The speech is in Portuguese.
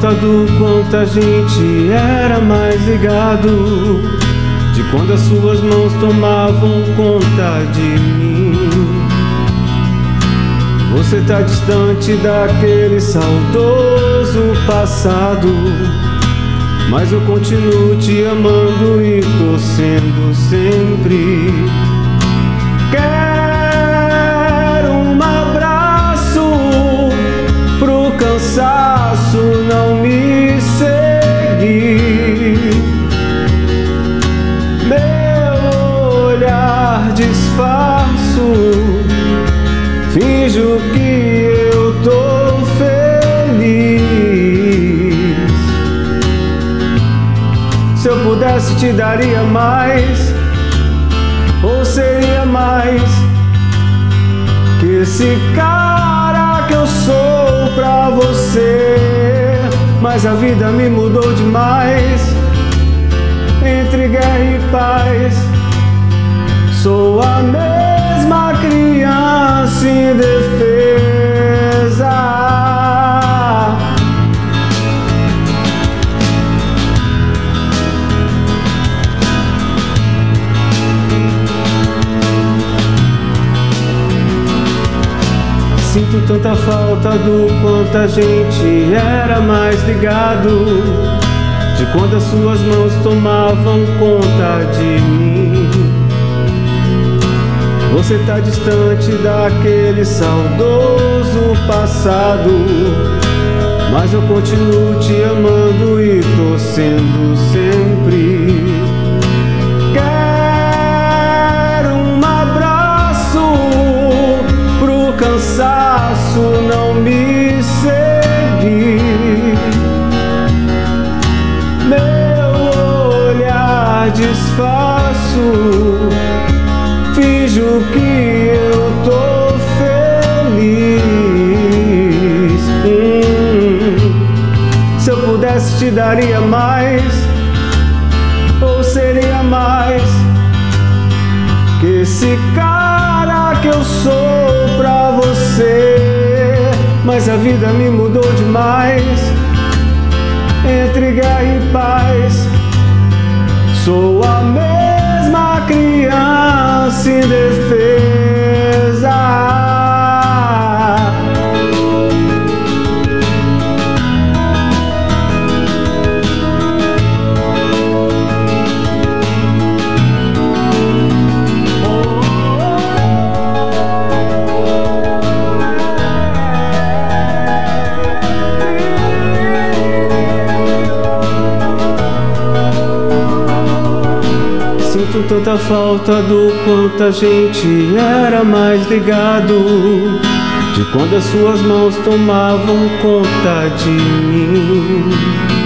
do quanto a gente era mais ligado. De quando as suas mãos tomavam conta de mim. Você tá distante daquele saudoso passado. Mas eu continuo te amando e torcendo sempre. Quero um abraço pro cansaço finjo que eu tô feliz. Se eu pudesse, te daria mais, ou seria mais que esse cara que eu sou pra você. Mas a vida me mudou demais. Entre guerra e paz, sou a mesma criança indefesa. Sinto tanta falta do quanto a gente era mais ligado. De quando as suas mãos tomavam conta de mim. Você tá distante daquele saudoso passado. Mas eu continuo te amando e torcendo sempre. Quero um abraço pro cansaço não me seguir. Meu olhar disfarço, te daria mais, ou seria mais que esse cara que eu sou pra você. Mas a vida me mudou demais. Entre guerra e paz, sou a mesma criança indefesa. Tanta falta do quanto a gente era mais ligado. De quando as suas mãos tomavam conta de mim.